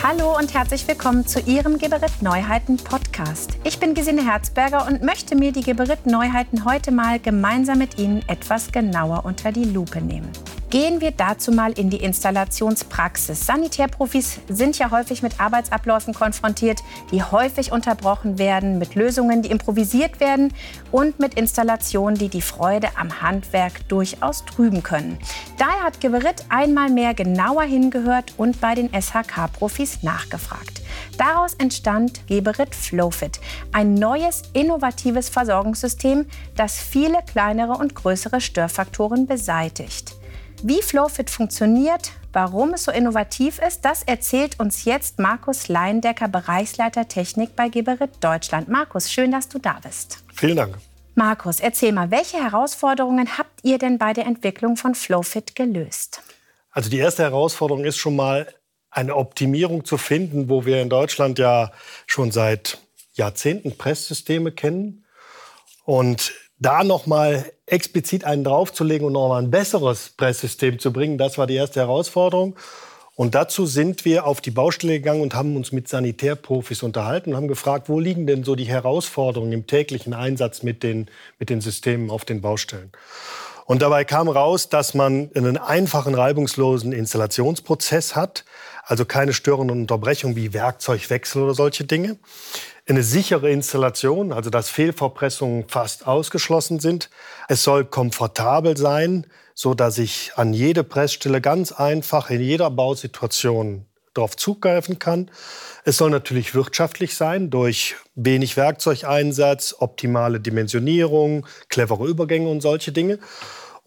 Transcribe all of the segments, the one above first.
Hallo und herzlich willkommen zu Ihrem Geberit Neuheiten Podcast. Ich bin Gesine Herzberger und möchte mir die Geberit Neuheiten heute mal gemeinsam mit Ihnen etwas genauer unter die Lupe nehmen. Gehen wir dazu mal in die Installationspraxis. Sanitärprofis sind ja häufig mit Arbeitsabläufen konfrontiert, die häufig unterbrochen werden, mit Lösungen, die improvisiert werden und mit Installationen, die die Freude am Handwerk durchaus trüben können. Daher hat Geberit einmal mehr genauer hingehört und bei den SHK-Profis nachgefragt. Daraus entstand Geberit Flowfit, ein neues, innovatives Versorgungssystem, das viele kleinere und größere Störfaktoren beseitigt. Wie Flowfit funktioniert, warum es so innovativ ist, das erzählt uns jetzt Markus Leindecker, Bereichsleiter Technik bei Geberit Deutschland. Markus, schön, dass du da bist. Vielen Dank. Markus, erzähl mal, welche Herausforderungen habt ihr denn bei der Entwicklung von Flowfit gelöst? Also die erste Herausforderung ist schon mal eine Optimierung zu finden, wo wir in Deutschland ja schon seit Jahrzehnten Presssysteme kennen. Und da noch mal explizit einen draufzulegen und noch mal ein besseres Presssystem zu bringen, das war die erste Herausforderung. Und dazu sind wir auf die Baustelle gegangen und haben uns mit Sanitärprofis unterhalten und haben gefragt, wo liegen denn so die Herausforderungen im täglichen Einsatz mit den, mit den Systemen auf den Baustellen. Und dabei kam raus, dass man einen einfachen, reibungslosen Installationsprozess hat, also keine störenden Unterbrechungen wie Werkzeugwechsel oder solche Dinge eine sichere Installation, also dass Fehlverpressungen fast ausgeschlossen sind. Es soll komfortabel sein, so dass ich an jede Pressstelle ganz einfach in jeder Bausituation darauf zugreifen kann. Es soll natürlich wirtschaftlich sein durch wenig Werkzeugeinsatz, optimale Dimensionierung, clevere Übergänge und solche Dinge.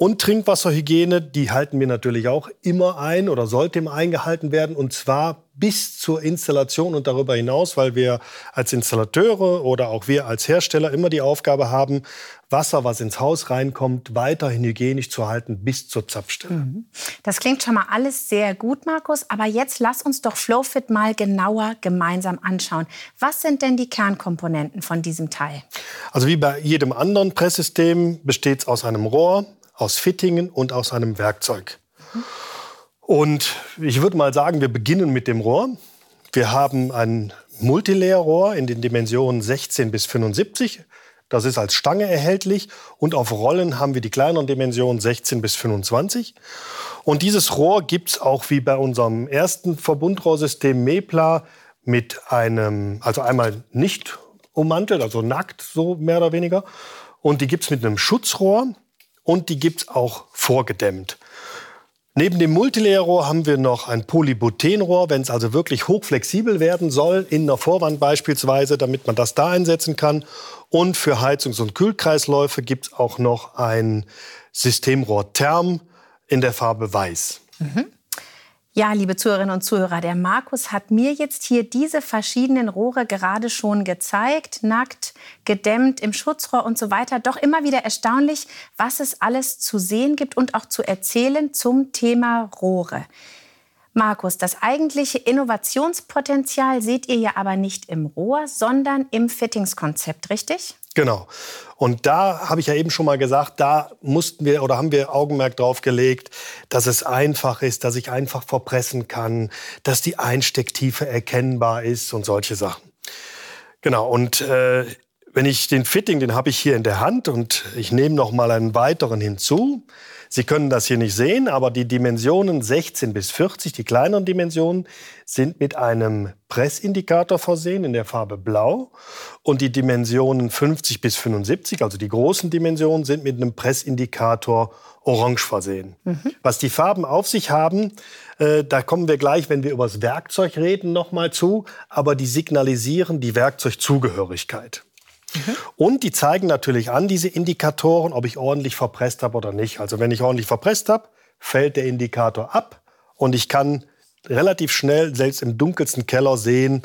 Und Trinkwasserhygiene, die halten wir natürlich auch immer ein oder sollte immer eingehalten werden. Und zwar bis zur Installation und darüber hinaus, weil wir als Installateure oder auch wir als Hersteller immer die Aufgabe haben, Wasser, was ins Haus reinkommt, weiterhin hygienisch zu halten bis zur Zapfstelle. Mhm. Das klingt schon mal alles sehr gut, Markus. Aber jetzt lass uns doch Flowfit mal genauer gemeinsam anschauen. Was sind denn die Kernkomponenten von diesem Teil? Also wie bei jedem anderen Presssystem besteht es aus einem Rohr, aus Fittingen und aus einem Werkzeug. Und ich würde mal sagen, wir beginnen mit dem Rohr. Wir haben ein Multilayer-Rohr in den Dimensionen 16 bis 75. Das ist als Stange erhältlich. Und auf Rollen haben wir die kleineren Dimensionen 16 bis 25. Und dieses Rohr gibt es auch wie bei unserem ersten Verbundrohrsystem MEPLA mit einem, also einmal nicht ummantelt, also nackt so mehr oder weniger. Und die gibt es mit einem Schutzrohr und die gibt es auch vorgedämmt. Neben dem Multilayer-Rohr haben wir noch ein Polybutenrohr, wenn es also wirklich hochflexibel werden soll, in der Vorwand beispielsweise, damit man das da einsetzen kann. Und für Heizungs- und Kühlkreisläufe gibt es auch noch ein Systemrohr Therm in der Farbe Weiß. Mhm. Ja, liebe Zuhörerinnen und Zuhörer, der Markus hat mir jetzt hier diese verschiedenen Rohre gerade schon gezeigt, nackt, gedämmt, im Schutzrohr und so weiter. Doch immer wieder erstaunlich, was es alles zu sehen gibt und auch zu erzählen zum Thema Rohre. Markus, das eigentliche Innovationspotenzial seht ihr ja aber nicht im Rohr, sondern im Fittingskonzept, richtig? Genau. Und da habe ich ja eben schon mal gesagt, da mussten wir oder haben wir Augenmerk drauf gelegt, dass es einfach ist, dass ich einfach verpressen kann, dass die Einstecktiefe erkennbar ist und solche Sachen. Genau. Und äh, wenn ich den Fitting, den habe ich hier in der Hand und ich nehme noch mal einen weiteren hinzu. Sie können das hier nicht sehen, aber die Dimensionen 16 bis 40, die kleineren Dimensionen, sind mit einem Pressindikator versehen in der Farbe Blau. Und die Dimensionen 50 bis 75, also die großen Dimensionen, sind mit einem Pressindikator Orange versehen. Mhm. Was die Farben auf sich haben, äh, da kommen wir gleich, wenn wir über das Werkzeug reden, noch mal zu. Aber die signalisieren die Werkzeugzugehörigkeit. Mhm. Und die zeigen natürlich an, diese Indikatoren, ob ich ordentlich verpresst habe oder nicht. Also wenn ich ordentlich verpresst habe, fällt der Indikator ab und ich kann relativ schnell, selbst im dunkelsten Keller, sehen,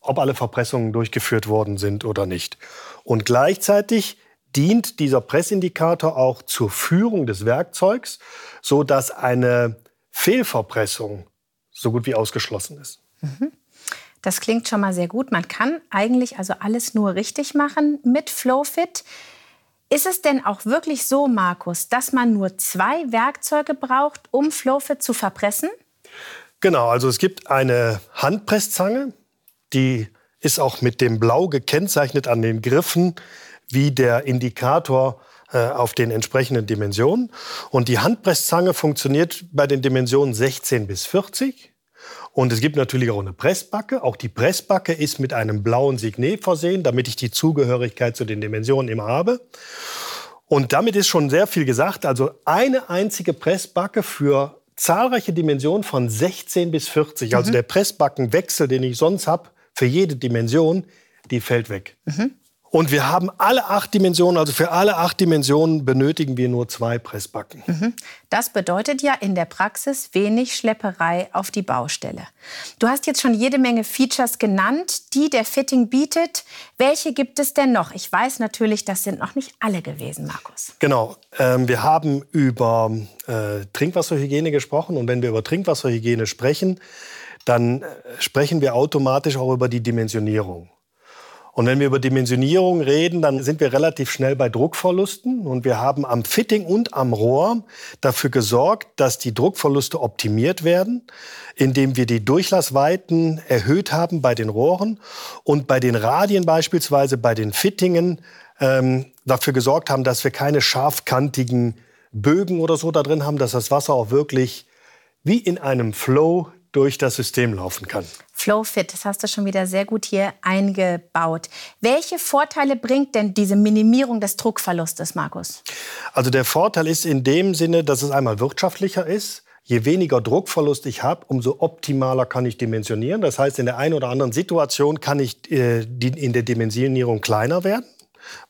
ob alle Verpressungen durchgeführt worden sind oder nicht. Und gleichzeitig dient dieser Pressindikator auch zur Führung des Werkzeugs, so dass eine Fehlverpressung so gut wie ausgeschlossen ist. Mhm. Das klingt schon mal sehr gut. Man kann eigentlich also alles nur richtig machen mit Flowfit. Ist es denn auch wirklich so, Markus, dass man nur zwei Werkzeuge braucht, um Flowfit zu verpressen? Genau, also es gibt eine Handpresszange, die ist auch mit dem Blau gekennzeichnet an den Griffen wie der Indikator äh, auf den entsprechenden Dimensionen. Und die Handpresszange funktioniert bei den Dimensionen 16 bis 40. Und es gibt natürlich auch eine Pressbacke. Auch die Pressbacke ist mit einem blauen Signet versehen, damit ich die Zugehörigkeit zu den Dimensionen immer habe. Und damit ist schon sehr viel gesagt. Also eine einzige Pressbacke für zahlreiche Dimensionen von 16 bis 40. Also mhm. Der Pressbackenwechsel, den ich sonst habe, für jede Dimension, die fällt weg. Mhm. Und wir haben alle acht Dimensionen, also für alle acht Dimensionen benötigen wir nur zwei Pressbacken. Mhm. Das bedeutet ja in der Praxis wenig Schlepperei auf die Baustelle. Du hast jetzt schon jede Menge Features genannt, die der Fitting bietet. Welche gibt es denn noch? Ich weiß natürlich, das sind noch nicht alle gewesen, Markus. Genau. Ähm, wir haben über äh, Trinkwasserhygiene gesprochen. Und wenn wir über Trinkwasserhygiene sprechen, dann äh, sprechen wir automatisch auch über die Dimensionierung. Und wenn wir über Dimensionierung reden, dann sind wir relativ schnell bei Druckverlusten. Und wir haben am Fitting und am Rohr dafür gesorgt, dass die Druckverluste optimiert werden, indem wir die Durchlassweiten erhöht haben bei den Rohren und bei den Radien beispielsweise, bei den Fittingen ähm, dafür gesorgt haben, dass wir keine scharfkantigen Bögen oder so da drin haben, dass das Wasser auch wirklich wie in einem Flow durch das System laufen kann. Flowfit, das hast du schon wieder sehr gut hier eingebaut. Welche Vorteile bringt denn diese Minimierung des Druckverlustes, Markus? Also der Vorteil ist in dem Sinne, dass es einmal wirtschaftlicher ist. Je weniger Druckverlust ich habe, umso optimaler kann ich dimensionieren. Das heißt, in der einen oder anderen Situation kann ich äh, die, in der Dimensionierung kleiner werden,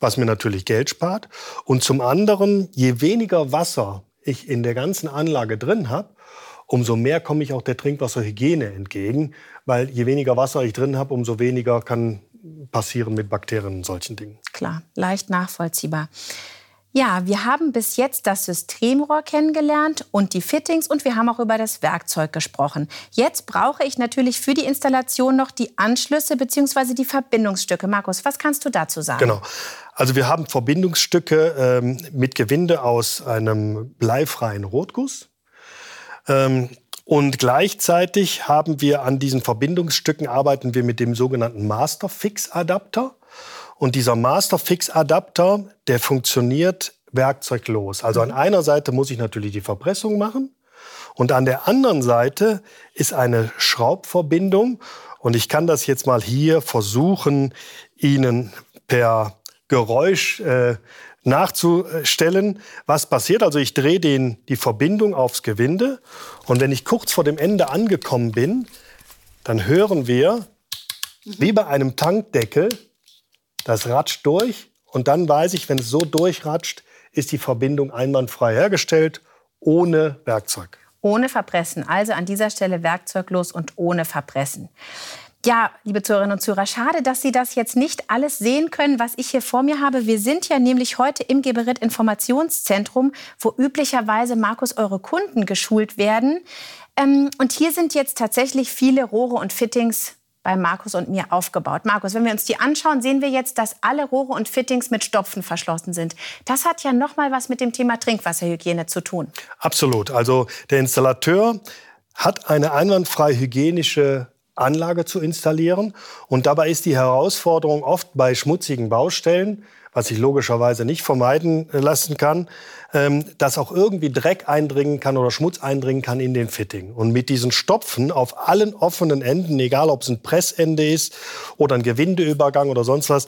was mir natürlich Geld spart. Und zum anderen, je weniger Wasser ich in der ganzen Anlage drin habe, umso mehr komme ich auch der Trinkwasserhygiene entgegen, weil je weniger Wasser ich drin habe, umso weniger kann passieren mit Bakterien und solchen Dingen. Klar, leicht nachvollziehbar. Ja, wir haben bis jetzt das Systemrohr kennengelernt und die Fittings und wir haben auch über das Werkzeug gesprochen. Jetzt brauche ich natürlich für die Installation noch die Anschlüsse bzw. die Verbindungsstücke. Markus, was kannst du dazu sagen? Genau. Also wir haben Verbindungsstücke ähm, mit Gewinde aus einem bleifreien Rotguss. Ähm, und gleichzeitig haben wir an diesen Verbindungsstücken arbeiten wir mit dem sogenannten Masterfix-Adapter. Und dieser Masterfix-Adapter, der funktioniert werkzeuglos. Also an mhm. einer Seite muss ich natürlich die Verpressung machen. Und an der anderen Seite ist eine Schraubverbindung. Und ich kann das jetzt mal hier versuchen, Ihnen per Geräusch äh, nachzustellen, was passiert. Also ich drehe den, die Verbindung aufs Gewinde und wenn ich kurz vor dem Ende angekommen bin, dann hören wir, wie bei einem Tankdeckel, das ratscht durch und dann weiß ich, wenn es so durchratscht, ist die Verbindung einwandfrei hergestellt, ohne Werkzeug. Ohne Verpressen, also an dieser Stelle werkzeuglos und ohne Verpressen. Ja, liebe Zuhörerinnen und Zuhörer, schade, dass Sie das jetzt nicht alles sehen können, was ich hier vor mir habe. Wir sind ja nämlich heute im Geberit Informationszentrum, wo üblicherweise, Markus, eure Kunden geschult werden. Ähm, und hier sind jetzt tatsächlich viele Rohre und Fittings bei Markus und mir aufgebaut. Markus, wenn wir uns die anschauen, sehen wir jetzt, dass alle Rohre und Fittings mit Stopfen verschlossen sind. Das hat ja noch mal was mit dem Thema Trinkwasserhygiene zu tun. Absolut. Also der Installateur hat eine einwandfrei hygienische Anlage zu installieren. Und dabei ist die Herausforderung oft bei schmutzigen Baustellen, was ich logischerweise nicht vermeiden lassen kann, ähm, dass auch irgendwie Dreck eindringen kann oder Schmutz eindringen kann in den Fitting. Und mit diesen Stopfen auf allen offenen Enden, egal ob es ein Pressende ist oder ein Gewindeübergang oder sonst was,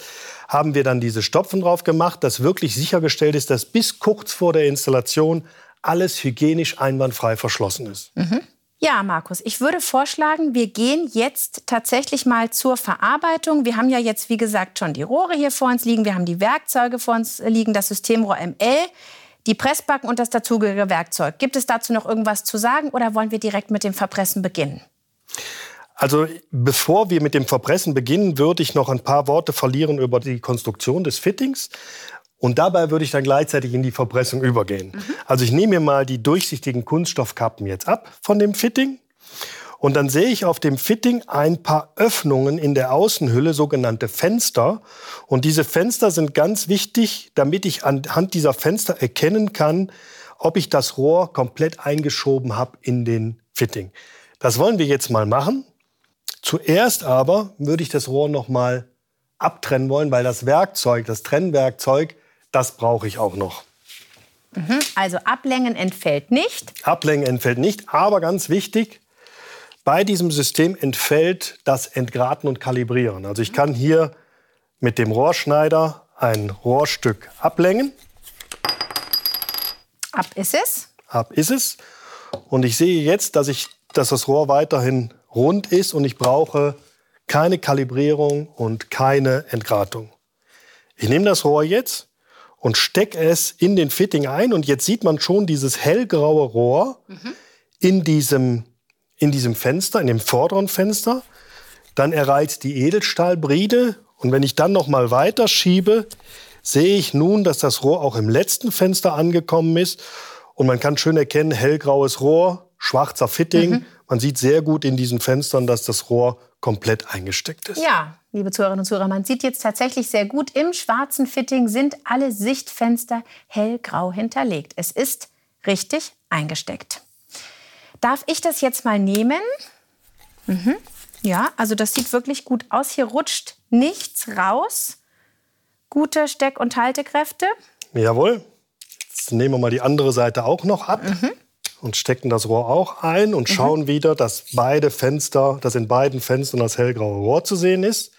haben wir dann diese Stopfen drauf gemacht, dass wirklich sichergestellt ist, dass bis kurz vor der Installation alles hygienisch einwandfrei verschlossen ist. Mhm. Ja, Markus, ich würde vorschlagen, wir gehen jetzt tatsächlich mal zur Verarbeitung. Wir haben ja jetzt, wie gesagt, schon die Rohre hier vor uns liegen. Wir haben die Werkzeuge vor uns liegen, das Systemrohr ML, die Pressbacken und das dazugehörige Werkzeug. Gibt es dazu noch irgendwas zu sagen oder wollen wir direkt mit dem Verpressen beginnen? Also bevor wir mit dem Verpressen beginnen, würde ich noch ein paar Worte verlieren über die Konstruktion des Fittings. Und dabei würde ich dann gleichzeitig in die Verpressung übergehen. Mhm. Also ich nehme mir mal die durchsichtigen Kunststoffkappen jetzt ab von dem Fitting. Und dann sehe ich auf dem Fitting ein paar Öffnungen in der Außenhülle, sogenannte Fenster. Und diese Fenster sind ganz wichtig, damit ich anhand dieser Fenster erkennen kann, ob ich das Rohr komplett eingeschoben habe in den Fitting. Das wollen wir jetzt mal machen. Zuerst aber würde ich das Rohr noch mal abtrennen wollen, weil das Werkzeug, das Trennwerkzeug, das brauche ich auch noch. Mhm, also Ablängen entfällt nicht. Ablängen entfällt nicht, aber ganz wichtig, bei diesem System entfällt das Entgraten und Kalibrieren. Also ich kann hier mit dem Rohrschneider ein Rohrstück ablängen. Ab ist es. Ab ist es. Und ich sehe jetzt, dass, ich, dass das Rohr weiterhin rund ist und ich brauche keine Kalibrierung und keine Entgratung. Ich nehme das Rohr jetzt und stecke es in den Fitting ein und jetzt sieht man schon dieses hellgraue Rohr mhm. in, diesem, in diesem Fenster, in dem vorderen Fenster. Dann erreicht die Edelstahlbride und wenn ich dann noch mal weiter schiebe, sehe ich nun, dass das Rohr auch im letzten Fenster angekommen ist und man kann schön erkennen, hellgraues Rohr, schwarzer Fitting. Mhm. Man sieht sehr gut in diesen Fenstern, dass das Rohr komplett eingesteckt ist. Ja, liebe Zuhörerinnen und Zuhörer, man sieht jetzt tatsächlich sehr gut, im schwarzen Fitting sind alle Sichtfenster hellgrau hinterlegt. Es ist richtig eingesteckt. Darf ich das jetzt mal nehmen? Mhm. Ja, also das sieht wirklich gut aus. Hier rutscht nichts raus. Gute Steck- und Haltekräfte. Jawohl. Jetzt nehmen wir mal die andere Seite auch noch ab. Mhm. Und stecken das Rohr auch ein und mhm. schauen wieder, dass beide Fenster, dass in beiden Fenstern das hellgraue Rohr zu sehen ist.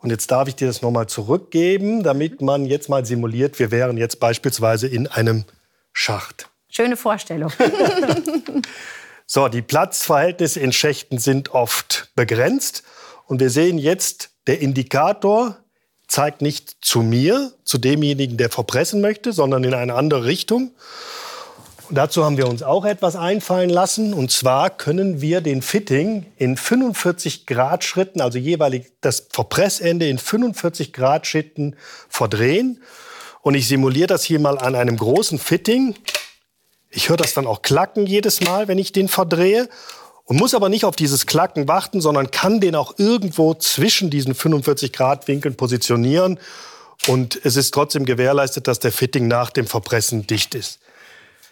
Und jetzt darf ich dir das nochmal zurückgeben, damit man jetzt mal simuliert, wir wären jetzt beispielsweise in einem Schacht. Schöne Vorstellung. so, die Platzverhältnisse in Schächten sind oft begrenzt. Und wir sehen jetzt, der Indikator zeigt nicht zu mir, zu demjenigen, der verpressen möchte, sondern in eine andere Richtung. Und dazu haben wir uns auch etwas einfallen lassen. Und zwar können wir den Fitting in 45 Grad Schritten, also jeweilig das Verpressende in 45 Grad Schritten verdrehen. Und ich simuliere das hier mal an einem großen Fitting. Ich höre das dann auch klacken jedes Mal, wenn ich den verdrehe und muss aber nicht auf dieses Klacken warten, sondern kann den auch irgendwo zwischen diesen 45 Grad Winkeln positionieren. Und es ist trotzdem gewährleistet, dass der Fitting nach dem Verpressen dicht ist.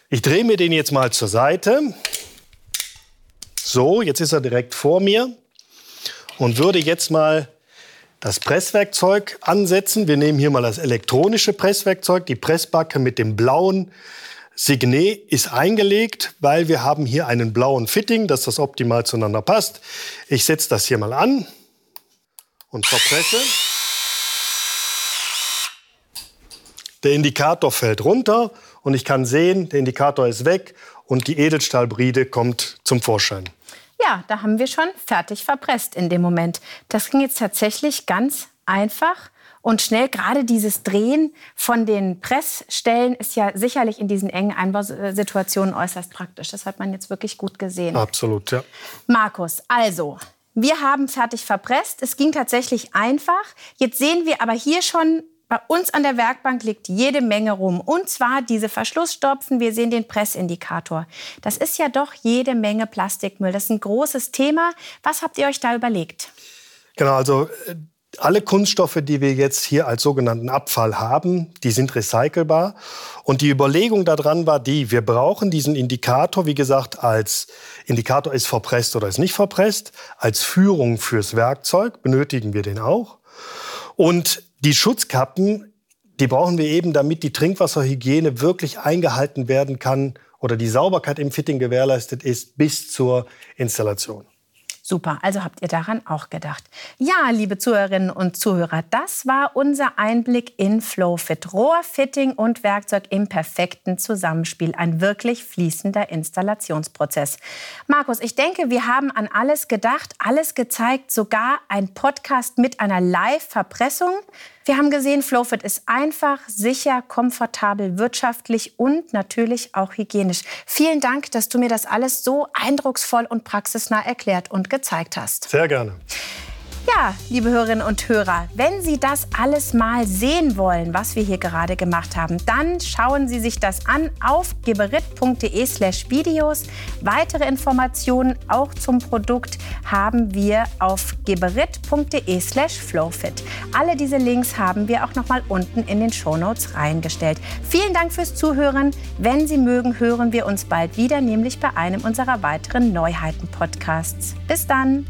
Ich drehe mir den jetzt mal zur Seite. So, jetzt ist er direkt vor mir und würde jetzt mal das Presswerkzeug ansetzen. Wir nehmen hier mal das elektronische Presswerkzeug, die Pressbacke mit dem blauen Signet ist eingelegt, weil wir haben hier einen blauen Fitting, dass das optimal zueinander passt. Ich setze das hier mal an und verpresse. Der Indikator fällt runter und ich kann sehen, der Indikator ist weg und die Edelstahlbride kommt zum Vorschein. Ja, da haben wir schon fertig verpresst in dem Moment. Das ging jetzt tatsächlich ganz einfach und schnell. Gerade dieses Drehen von den Pressstellen ist ja sicherlich in diesen engen Einbausituationen äußerst praktisch. Das hat man jetzt wirklich gut gesehen. Absolut, ja. Markus, also, wir haben fertig verpresst. Es ging tatsächlich einfach. Jetzt sehen wir aber hier schon, bei uns an der Werkbank liegt jede Menge rum. Und zwar diese Verschlussstopfen. Wir sehen den Pressindikator. Das ist ja doch jede Menge Plastikmüll. Das ist ein großes Thema. Was habt ihr euch da überlegt? Genau, also äh, alle Kunststoffe, die wir jetzt hier als sogenannten Abfall haben, die sind recycelbar. Und die Überlegung daran war die, wir brauchen diesen Indikator, wie gesagt, als Indikator ist verpresst oder ist nicht verpresst, als Führung fürs Werkzeug benötigen wir den auch. Und die Schutzkappen, die brauchen wir eben, damit die Trinkwasserhygiene wirklich eingehalten werden kann oder die Sauberkeit im Fitting gewährleistet ist bis zur Installation. Super, also habt ihr daran auch gedacht. Ja, liebe Zuhörerinnen und Zuhörer, das war unser Einblick in FlowFit. Rohrfitting und Werkzeug im perfekten Zusammenspiel. Ein wirklich fließender Installationsprozess. Markus, ich denke, wir haben an alles gedacht, alles gezeigt, sogar ein Podcast mit einer Live-Verpressung. Wir haben gesehen, Flowfit ist einfach, sicher, komfortabel, wirtschaftlich und natürlich auch hygienisch. Vielen Dank, dass du mir das alles so eindrucksvoll und praxisnah erklärt und gezeigt hast. Sehr gerne. Ja, liebe Hörerinnen und Hörer, wenn Sie das alles mal sehen wollen, was wir hier gerade gemacht haben, dann schauen Sie sich das an auf geberit.de/slash Videos. Weitere Informationen auch zum Produkt haben wir auf geberit.de/slash Flowfit. Alle diese Links haben wir auch noch mal unten in den Shownotes reingestellt. Vielen Dank fürs Zuhören. Wenn Sie mögen, hören wir uns bald wieder, nämlich bei einem unserer weiteren Neuheiten-Podcasts. Bis dann!